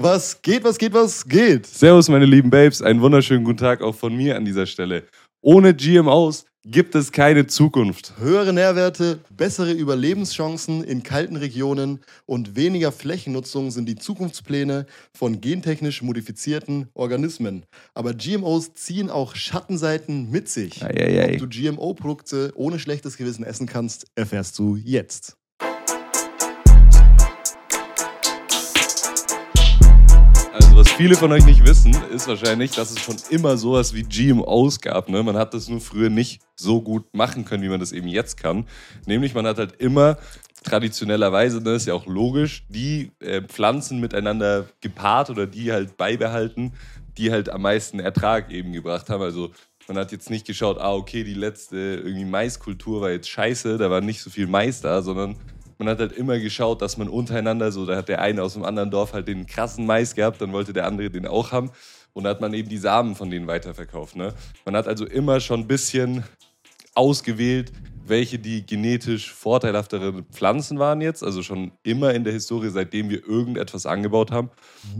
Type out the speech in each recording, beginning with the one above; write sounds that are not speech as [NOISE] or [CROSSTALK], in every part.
Was geht, was geht, was geht? Servus, meine lieben Babes. Einen wunderschönen guten Tag auch von mir an dieser Stelle. Ohne GMOs gibt es keine Zukunft. Höhere Nährwerte, bessere Überlebenschancen in kalten Regionen und weniger Flächennutzung sind die Zukunftspläne von gentechnisch modifizierten Organismen. Aber GMOs ziehen auch Schattenseiten mit sich. Eieiei. Ob du GMO-Produkte ohne schlechtes Gewissen essen kannst, erfährst du jetzt. Also, was viele von euch nicht wissen, ist wahrscheinlich, dass es schon immer sowas wie GMOs gab. Ne? Man hat das nur früher nicht so gut machen können, wie man das eben jetzt kann. Nämlich, man hat halt immer traditionellerweise, das ist ja auch logisch, die äh, Pflanzen miteinander gepaart oder die halt beibehalten, die halt am meisten Ertrag eben gebracht haben. Also man hat jetzt nicht geschaut, ah, okay, die letzte irgendwie Maiskultur war jetzt scheiße, da war nicht so viel Mais da, sondern man hat halt immer geschaut, dass man untereinander, so da hat der eine aus dem anderen Dorf halt den krassen Mais gehabt, dann wollte der andere den auch haben. Und da hat man eben die Samen von denen weiterverkauft. Ne? Man hat also immer schon ein bisschen ausgewählt, welche die genetisch vorteilhafteren Pflanzen waren jetzt. Also schon immer in der Historie, seitdem wir irgendetwas angebaut haben.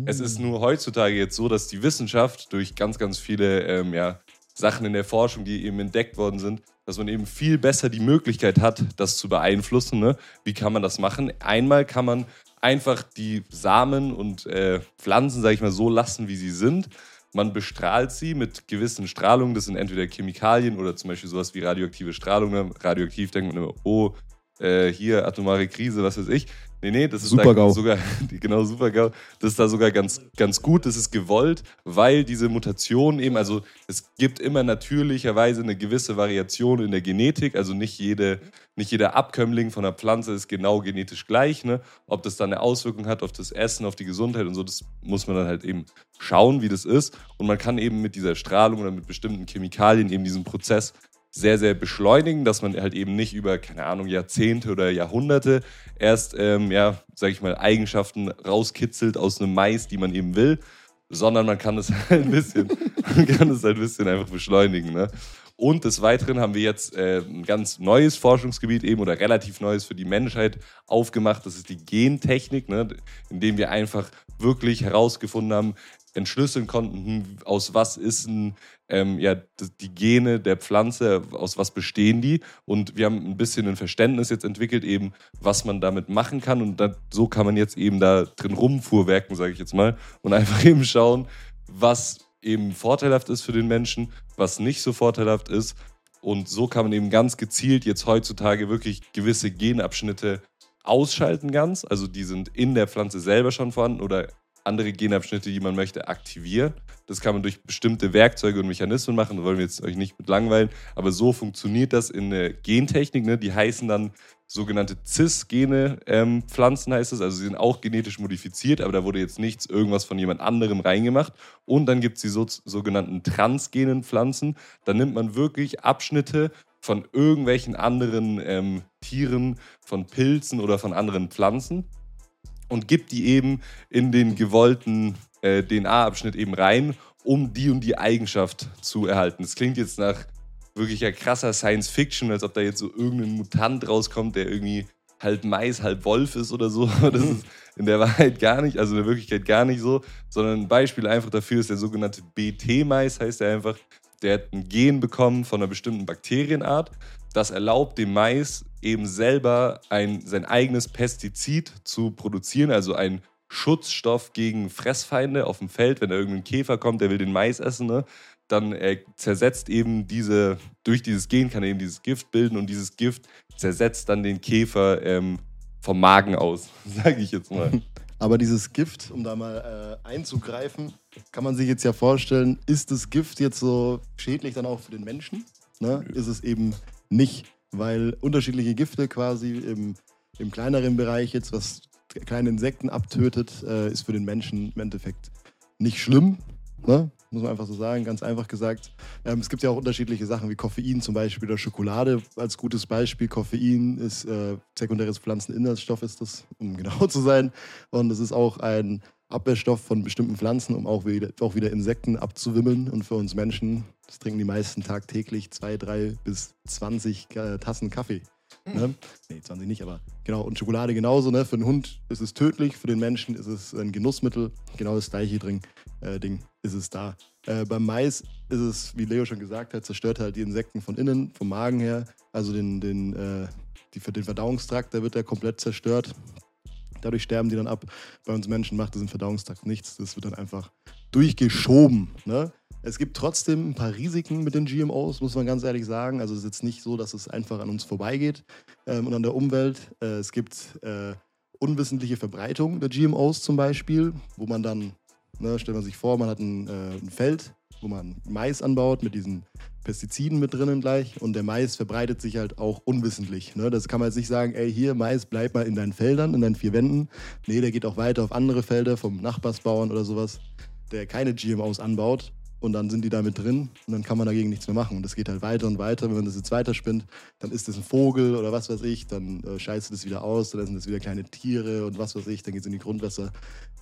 Es ist nur heutzutage jetzt so, dass die Wissenschaft durch ganz, ganz viele ähm, ja, Sachen in der Forschung, die eben entdeckt worden sind, dass man eben viel besser die Möglichkeit hat, das zu beeinflussen. Ne? Wie kann man das machen? Einmal kann man einfach die Samen und äh, Pflanzen, sage ich mal, so lassen, wie sie sind. Man bestrahlt sie mit gewissen Strahlungen. Das sind entweder Chemikalien oder zum Beispiel sowas wie radioaktive Strahlung. Radioaktiv denkt man immer, oh, äh, hier atomare Krise, was weiß ich. Nee, nee, das ist Super-GAU. da sogar, [LAUGHS] genau, super GAU. Das ist da sogar ganz, ganz gut, das ist gewollt, weil diese Mutation eben, also es gibt immer natürlicherweise eine gewisse Variation in der Genetik, also nicht, jede, nicht jeder Abkömmling von einer Pflanze ist genau genetisch gleich. Ne? Ob das dann eine Auswirkung hat auf das Essen, auf die Gesundheit und so, das muss man dann halt eben schauen, wie das ist. Und man kann eben mit dieser Strahlung oder mit bestimmten Chemikalien eben diesen Prozess sehr, sehr beschleunigen, dass man halt eben nicht über, keine Ahnung, Jahrzehnte oder Jahrhunderte erst, ähm, ja, sag ich mal, Eigenschaften rauskitzelt aus einem Mais, die man eben will, sondern man kann es [LAUGHS] halt ein bisschen, man kann es halt ein bisschen einfach beschleunigen. Ne? Und des Weiteren haben wir jetzt äh, ein ganz neues Forschungsgebiet eben oder relativ neues für die Menschheit aufgemacht. Das ist die Gentechnik, ne? indem wir einfach wirklich herausgefunden haben, entschlüsseln konnten, hm, aus was ist ein, ähm, ja, die Gene der Pflanze, aus was bestehen die. Und wir haben ein bisschen ein Verständnis jetzt entwickelt, eben, was man damit machen kann. Und dann, so kann man jetzt eben da drin rumfuhrwerken, sage ich jetzt mal, und [LAUGHS] einfach eben schauen, was eben vorteilhaft ist für den Menschen, was nicht so vorteilhaft ist. Und so kann man eben ganz gezielt jetzt heutzutage wirklich gewisse Genabschnitte ausschalten ganz. Also die sind in der Pflanze selber schon vorhanden oder andere Genabschnitte, die man möchte, aktivieren. Das kann man durch bestimmte Werkzeuge und Mechanismen machen. Da wollen wir jetzt euch nicht mit langweilen. Aber so funktioniert das in der Gentechnik. Ne? Die heißen dann sogenannte Cis-Gene ähm, Pflanzen heißt es. Also sie sind auch genetisch modifiziert, aber da wurde jetzt nichts, irgendwas von jemand anderem reingemacht. Und dann gibt es die so, sogenannten transgenen Pflanzen. Da nimmt man wirklich Abschnitte von irgendwelchen anderen ähm, Tieren, von Pilzen oder von anderen Pflanzen und gibt die eben in den gewollten äh, DNA-Abschnitt eben rein, um die und die Eigenschaft zu erhalten. Das klingt jetzt nach wirklicher krasser Science Fiction, als ob da jetzt so irgendein Mutant rauskommt, der irgendwie halb Mais, halb Wolf ist oder so. [LAUGHS] Das ist in der Wahrheit gar nicht, also in der Wirklichkeit gar nicht so, sondern ein Beispiel einfach dafür ist der sogenannte BT-Mais, heißt er einfach. Der hat ein Gen bekommen von einer bestimmten Bakterienart. Das erlaubt dem Mais eben selber ein, sein eigenes Pestizid zu produzieren, also ein Schutzstoff gegen Fressfeinde auf dem Feld, wenn da irgendein Käfer kommt, der will den Mais essen, ne? dann äh, zersetzt eben diese, durch dieses Gen kann er eben dieses Gift bilden und dieses Gift zersetzt dann den Käfer ähm, vom Magen aus, [LAUGHS] sage ich jetzt mal. [LAUGHS] Aber dieses Gift, um da mal äh, einzugreifen, kann man sich jetzt ja vorstellen, ist das Gift jetzt so schädlich dann auch für den Menschen? Ne? Ist es eben nicht, weil unterschiedliche Gifte quasi im, im kleineren Bereich jetzt, was kleine Insekten abtötet, äh, ist für den Menschen im Endeffekt nicht schlimm. Ne? Muss man einfach so sagen, ganz einfach gesagt. Ähm, es gibt ja auch unterschiedliche Sachen wie Koffein zum Beispiel oder Schokolade als gutes Beispiel. Koffein ist äh, sekundäres Pflanzeninhaltsstoff, ist das, um [LAUGHS] genau zu sein. Und es ist auch ein Abwehrstoff von bestimmten Pflanzen, um auch wieder, auch wieder Insekten abzuwimmeln. Und für uns Menschen, das trinken die meisten tagtäglich, zwei, drei bis 20 äh, Tassen Kaffee. Ne? Nee, 20 nicht, aber genau. Und Schokolade genauso. Ne? Für den Hund ist es tödlich, für den Menschen ist es ein Genussmittel. Genau das gleiche Ding, äh, Ding ist es da. Äh, beim Mais ist es, wie Leo schon gesagt hat, zerstört halt die Insekten von innen, vom Magen her. Also den, den, äh, die, den Verdauungstrakt, der wird ja komplett zerstört. Dadurch sterben die dann ab. Bei uns Menschen macht das im Verdauungstrakt nichts. Das wird dann einfach durchgeschoben. Ne? Es gibt trotzdem ein paar Risiken mit den GMOs, muss man ganz ehrlich sagen. Also es ist jetzt nicht so, dass es einfach an uns vorbeigeht ähm, und an der Umwelt. Äh, es gibt äh, unwissentliche Verbreitung der GMOs zum Beispiel, wo man dann, ne, stellt man sich vor, man hat ein, äh, ein Feld, wo man Mais anbaut mit diesen Pestiziden mit drinnen gleich und der Mais verbreitet sich halt auch unwissentlich. Ne? Das kann man jetzt nicht sagen, ey, hier Mais, bleib mal in deinen Feldern, in deinen vier Wänden. Nee, der geht auch weiter auf andere Felder vom Nachbarsbauern oder sowas, der keine GMOs anbaut und dann sind die da mit drin und dann kann man dagegen nichts mehr machen. Und das geht halt weiter und weiter. Wenn man das jetzt weiterspinnt, dann ist das ein Vogel oder was weiß ich, dann äh, scheißt das wieder aus, dann sind das wieder kleine Tiere und was weiß ich, dann geht es in die Grundwässer.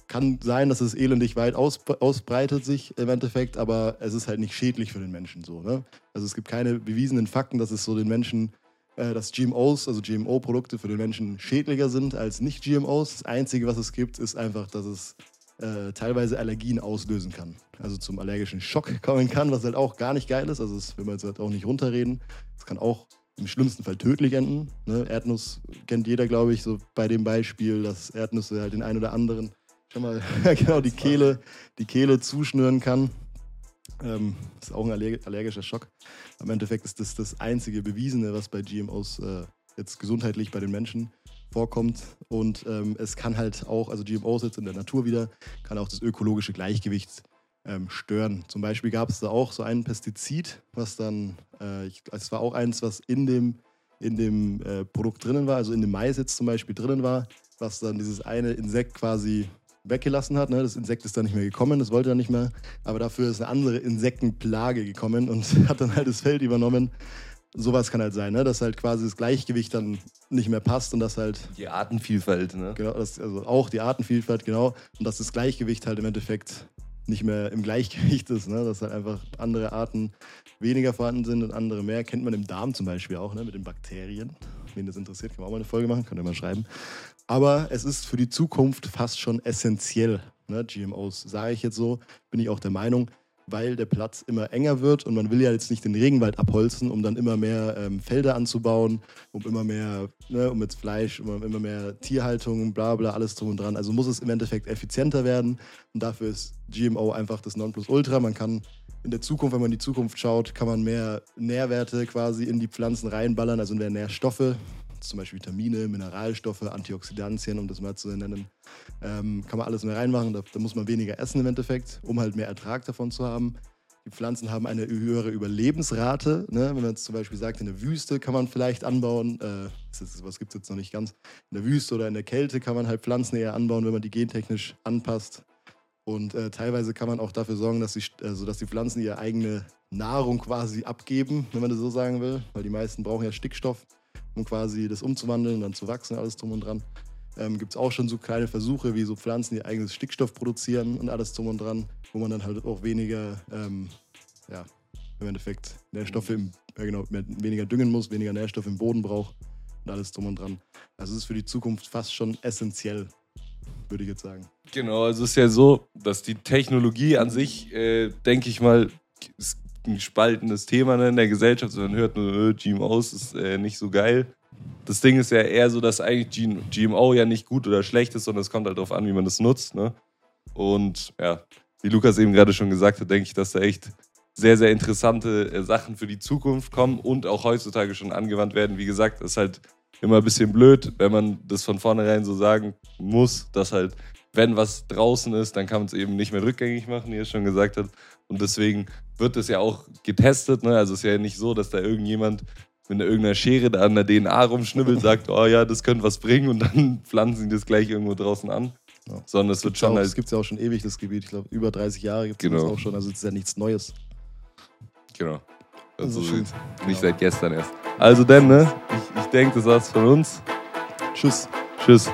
Kann sein, dass es elendig weit aus, ausbreitet sich im Endeffekt, aber es ist halt nicht schädlich für den Menschen so. Ne? Also es gibt keine bewiesenen Fakten, dass es so den Menschen äh, dass GMOs, also GMO-Produkte für den Menschen schädlicher sind als Nicht-GMOs. Das Einzige, was es gibt, ist einfach, dass es äh, teilweise Allergien auslösen kann. Also zum allergischen Schock [LAUGHS] kommen kann, was halt auch gar nicht geil ist. Also das will man jetzt halt auch nicht runterreden. Das kann auch im schlimmsten Fall tödlich enden. Ne? Erdnuss kennt jeder, glaube ich, so bei dem Beispiel, dass Erdnüsse halt den einen oder anderen schon [LAUGHS] [LAUGHS] mal genau die Kehle, die Kehle zuschnüren kann. Ähm, das ist auch ein allergischer Schock. Am Endeffekt ist das das einzige Bewiesene, was bei GMOs äh, jetzt gesundheitlich bei den Menschen vorkommt. Und ähm, es kann halt auch, also GMOs jetzt in der Natur wieder, kann auch das ökologische Gleichgewicht ähm, stören. Zum Beispiel gab es da auch so ein Pestizid, was dann, äh, ich, es war auch eins, was in dem, in dem äh, Produkt drinnen war, also in dem Mais jetzt zum Beispiel drinnen war, was dann dieses eine Insekt quasi weggelassen hat. Ne? Das Insekt ist dann nicht mehr gekommen, das wollte er nicht mehr. Aber dafür ist eine andere Insektenplage gekommen und [LAUGHS] hat dann halt das Feld übernommen sowas kann halt sein, ne? dass halt quasi das Gleichgewicht dann nicht mehr passt und dass halt. Die Artenvielfalt, ne? Genau, das, also auch die Artenvielfalt, genau. Und dass das Gleichgewicht halt im Endeffekt nicht mehr im Gleichgewicht ist, ne? dass halt einfach andere Arten weniger vorhanden sind und andere mehr. Kennt man im Darm zum Beispiel auch, ne? mit den Bakterien. Wen das interessiert, kann man auch mal eine Folge machen, könnt ihr mal schreiben. Aber es ist für die Zukunft fast schon essentiell, ne? GMOs, sage ich jetzt so, bin ich auch der Meinung weil der Platz immer enger wird und man will ja jetzt nicht den Regenwald abholzen, um dann immer mehr ähm, Felder anzubauen, um immer mehr, ne, um jetzt Fleisch, um immer mehr Tierhaltung, bla bla, alles drum und dran. Also muss es im Endeffekt effizienter werden und dafür ist GMO einfach das Nonplusultra. Man kann in der Zukunft, wenn man in die Zukunft schaut, kann man mehr Nährwerte quasi in die Pflanzen reinballern, also mehr Nährstoffe, zum Beispiel Vitamine, Mineralstoffe, Antioxidantien, um das mal zu nennen. Ähm, kann man alles mehr reinmachen. Da, da, muss man weniger essen im Endeffekt, um halt mehr Ertrag davon zu haben. Die Pflanzen haben eine höhere Überlebensrate. Ne? Wenn man jetzt zum Beispiel sagt, in der Wüste kann man vielleicht anbauen, äh, was gibt es jetzt noch nicht ganz, in der Wüste oder in der Kälte kann man halt Pflanzen eher anbauen, wenn man die gentechnisch anpasst. Und äh, teilweise kann man auch dafür sorgen, dass die, also dass die Pflanzen ihre eigene Nahrung quasi abgeben, wenn man das so sagen will, weil die meisten brauchen ja Stickstoff um quasi das umzuwandeln, dann zu wachsen, alles drum und dran. Ähm, Gibt es auch schon so kleine Versuche, wie so Pflanzen ihr eigenes Stickstoff produzieren und alles drum und dran, wo man dann halt auch weniger, ähm, ja, im Endeffekt Nährstoffe im, ja genau, weniger düngen muss, weniger Nährstoffe im Boden braucht und alles drum und dran. Also es ist für die Zukunft fast schon essentiell, würde ich jetzt sagen. Genau, also es ist ja so, dass die Technologie an sich, äh, denke ich mal, es ein spaltendes Thema ne, in der Gesellschaft. man hört nur, äh, GMOs ist äh, nicht so geil. Das Ding ist ja eher so, dass eigentlich GMO ja nicht gut oder schlecht ist, sondern es kommt halt darauf an, wie man das nutzt. Ne? Und ja, wie Lukas eben gerade schon gesagt hat, denke ich, dass da echt sehr, sehr interessante äh, Sachen für die Zukunft kommen und auch heutzutage schon angewandt werden. Wie gesagt, ist halt immer ein bisschen blöd, wenn man das von vornherein so sagen muss, dass halt, wenn was draußen ist, dann kann man es eben nicht mehr rückgängig machen, wie er schon gesagt hat. Und deswegen wird es ja auch getestet. Ne? Also es ist ja nicht so, dass da irgendjemand mit irgendeiner Schere da an der DNA rumschnibbelt, [LAUGHS] sagt, oh ja, das könnte was bringen und dann [LAUGHS] pflanzen sie das gleich irgendwo draußen an. Ja. Sondern es wird schon. Das gibt es ja auch schon ewig, das Gebiet. Ich glaube, über 30 Jahre gibt es genau. das auch schon. Also es ist ja nichts Neues. Genau. Also, also nicht genau. seit gestern erst. Also denn, ne? Ich, ich denke, das war's von uns. Tschüss. Tschüss.